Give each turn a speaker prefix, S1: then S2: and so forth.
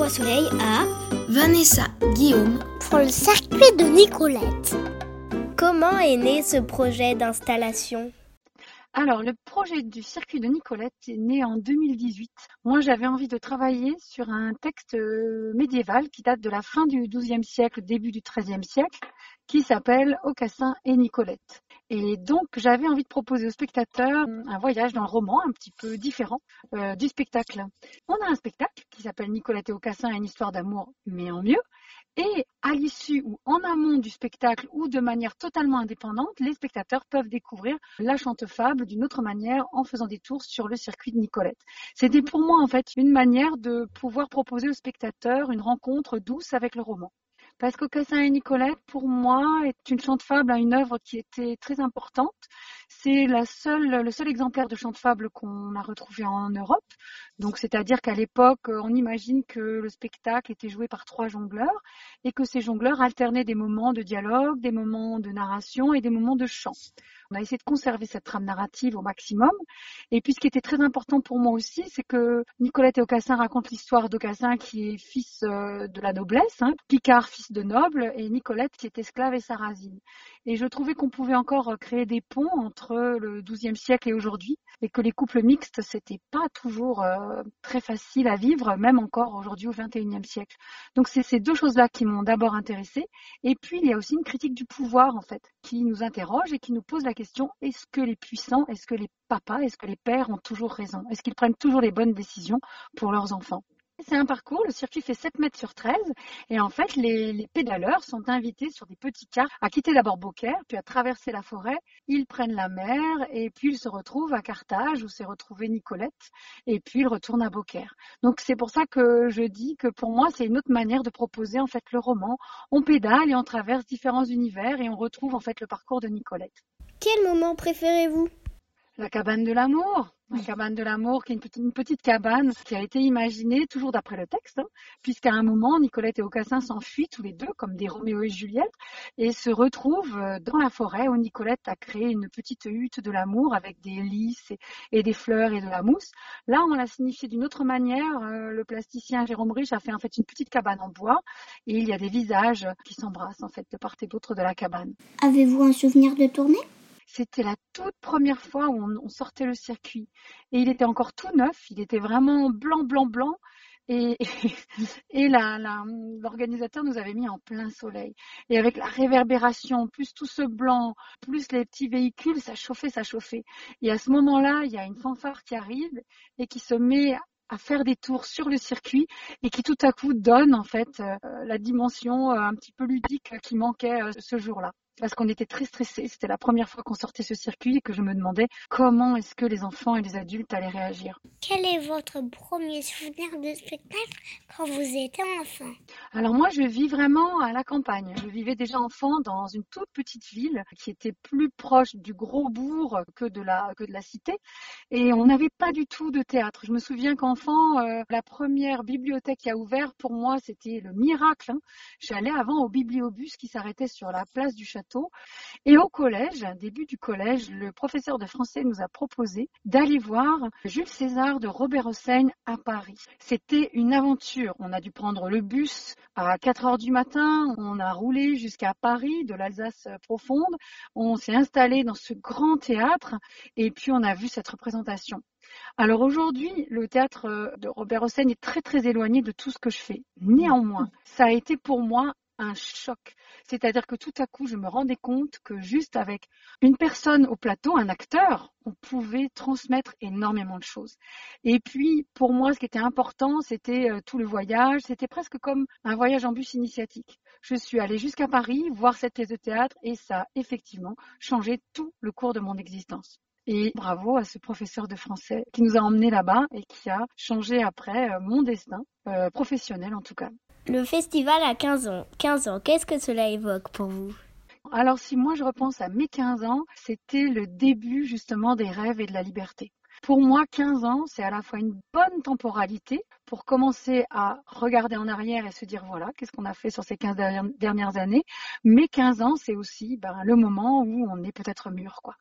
S1: Voix Soleil à
S2: Vanessa Guillaume
S3: pour le circuit de Nicolette.
S4: Comment est né ce projet d'installation?
S5: Alors, le projet du circuit de Nicolette est né en 2018. Moi, j'avais envie de travailler sur un texte euh, médiéval qui date de la fin du XIIe siècle, début du XIIIe siècle, qui s'appelle Aucassin et Nicolette. Et donc, j'avais envie de proposer aux spectateurs un voyage dans le roman un petit peu différent euh, du spectacle. On a un spectacle qui s'appelle Nicolette et Aucassin, une histoire d'amour, mais en mieux. Et à l'issue ou en amont du spectacle ou de manière totalement indépendante, les spectateurs peuvent découvrir la chante-fable d'une autre manière en faisant des tours sur le circuit de Nicolette. C'était pour moi en fait une manière de pouvoir proposer aux spectateurs une rencontre douce avec le roman. Parce qu'Aucassin et Nicolette, pour moi, est une chante-fable à une œuvre qui était très importante. C'est la seule, le seul exemplaire de chante-fable qu'on a retrouvé en Europe. Donc, c'est-à-dire qu'à l'époque, on imagine que le spectacle était joué par trois jongleurs et que ces jongleurs alternaient des moments de dialogue, des moments de narration et des moments de chant. On a essayé de conserver cette trame narrative au maximum. Et puis ce qui était très important pour moi aussi, c'est que Nicolette et Aucassin racontent l'histoire d'Aucassin qui est fils euh, de la noblesse, hein, Picard fils de noble, et Nicolette qui est esclave et sarrasine. Et je trouvais qu'on pouvait encore créer des ponts entre le XIIe siècle et aujourd'hui, et que les couples mixtes, c'était pas toujours euh, très facile à vivre, même encore aujourd'hui au XXIe siècle. Donc c'est ces deux choses-là qui m'ont d'abord intéressée. Et puis il y a aussi une critique du pouvoir en fait, qui nous interroge et qui nous pose la question est-ce que les puissants, est-ce que les papas, est-ce que les pères ont toujours raison? Est-ce qu'ils prennent toujours les bonnes décisions pour leurs enfants? C'est un parcours, le circuit fait 7 mètres sur 13 et en fait les, pédaleurs sont invités sur des petits cars à quitter d'abord Beaucaire, puis à traverser la forêt, ils prennent la mer et puis ils se retrouvent à Carthage où s'est retrouvée Nicolette et puis ils retournent à Beaucaire. Donc c'est pour ça que je dis que pour moi c'est une autre manière de proposer en fait le roman. On pédale et on traverse différents univers et on retrouve en fait le parcours de Nicolette.
S4: Quel moment préférez-vous?
S5: La cabane de l'amour. La cabane de l'amour, qui est une petite, cabane qui a été imaginée toujours d'après le texte, hein, puisqu'à un moment, Nicolette et Aucassin s'enfuient tous les deux comme des Roméo et Juliette et se retrouvent euh, dans la forêt où Nicolette a créé une petite hutte de l'amour avec des lys et, des fleurs et de la mousse. Là, on l'a signifié d'une autre manière. Euh, le plasticien Jérôme Rich a fait en fait une petite cabane en bois et il y a des visages qui s'embrassent en fait de part et d'autre de la cabane.
S3: Avez-vous un souvenir de tournée?
S5: C'était la toute première fois où on, sortait le circuit. Et il était encore tout neuf, il était vraiment blanc, blanc, blanc. Et, l'organisateur nous avait mis en plein soleil. Et avec la réverbération, plus tout ce blanc, plus les petits véhicules, ça chauffait, ça chauffait. Et à ce moment-là, il y a une fanfare qui arrive et qui se met à faire des tours sur le circuit et qui tout à coup donne en fait euh, la dimension euh, un petit peu ludique qui manquait euh, ce jour-là parce qu'on était très stressés. C'était la première fois qu'on sortait ce circuit et que je me demandais comment est-ce que les enfants et les adultes allaient réagir.
S3: Quel est votre premier souvenir de spectacle quand vous étiez enfant?
S5: Alors moi, je vis vraiment à la campagne. Je vivais déjà enfant dans une toute petite ville qui était plus proche du gros bourg que de la, que de la cité. Et on n'avait pas du tout de théâtre. Je me souviens qu'enfant, euh, la première bibliothèque qui a ouvert pour moi, c'était le miracle. Hein. J'allais avant au bibliobus qui s'arrêtait sur la place du château et au collège, début du collège, le professeur de français nous a proposé d'aller voir Jules César de Robert Hossein à Paris. C'était une aventure. On a dû prendre le bus à 4 heures du matin. On a roulé jusqu'à Paris, de l'Alsace profonde. On s'est installé dans ce grand théâtre et puis on a vu cette représentation. Alors aujourd'hui, le théâtre de Robert Hossein est très très éloigné de tout ce que je fais. Néanmoins, ça a été pour moi un choc. C'est-à-dire que tout à coup, je me rendais compte que juste avec une personne au plateau, un acteur, on pouvait transmettre énormément de choses. Et puis, pour moi, ce qui était important, c'était euh, tout le voyage. C'était presque comme un voyage en bus initiatique. Je suis allée jusqu'à Paris voir cette pièce de théâtre et ça a effectivement changé tout le cours de mon existence. Et bravo à ce professeur de français qui nous a emmenés là-bas et qui a changé après euh, mon destin, euh, professionnel en tout cas.
S4: Le festival a 15 ans. 15 ans, qu'est-ce que cela évoque pour vous?
S5: Alors si moi je repense à mes 15 ans, c'était le début justement des rêves et de la liberté. Pour moi, 15 ans, c'est à la fois une bonne temporalité pour commencer à regarder en arrière et se dire voilà, qu'est-ce qu'on a fait sur ces 15 dernières années. Mais 15 ans, c'est aussi ben, le moment où on est peut-être mûr, quoi.